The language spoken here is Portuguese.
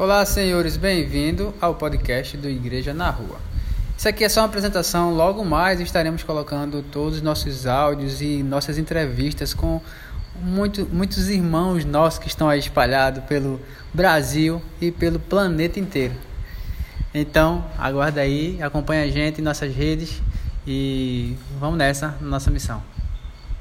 Olá, senhores, bem-vindo ao podcast do Igreja na Rua. Isso aqui é só uma apresentação, logo mais estaremos colocando todos os nossos áudios e nossas entrevistas com muito, muitos irmãos nossos que estão aí espalhados pelo Brasil e pelo planeta inteiro. Então, aguarda aí, acompanha a gente em nossas redes e vamos nessa, nossa missão.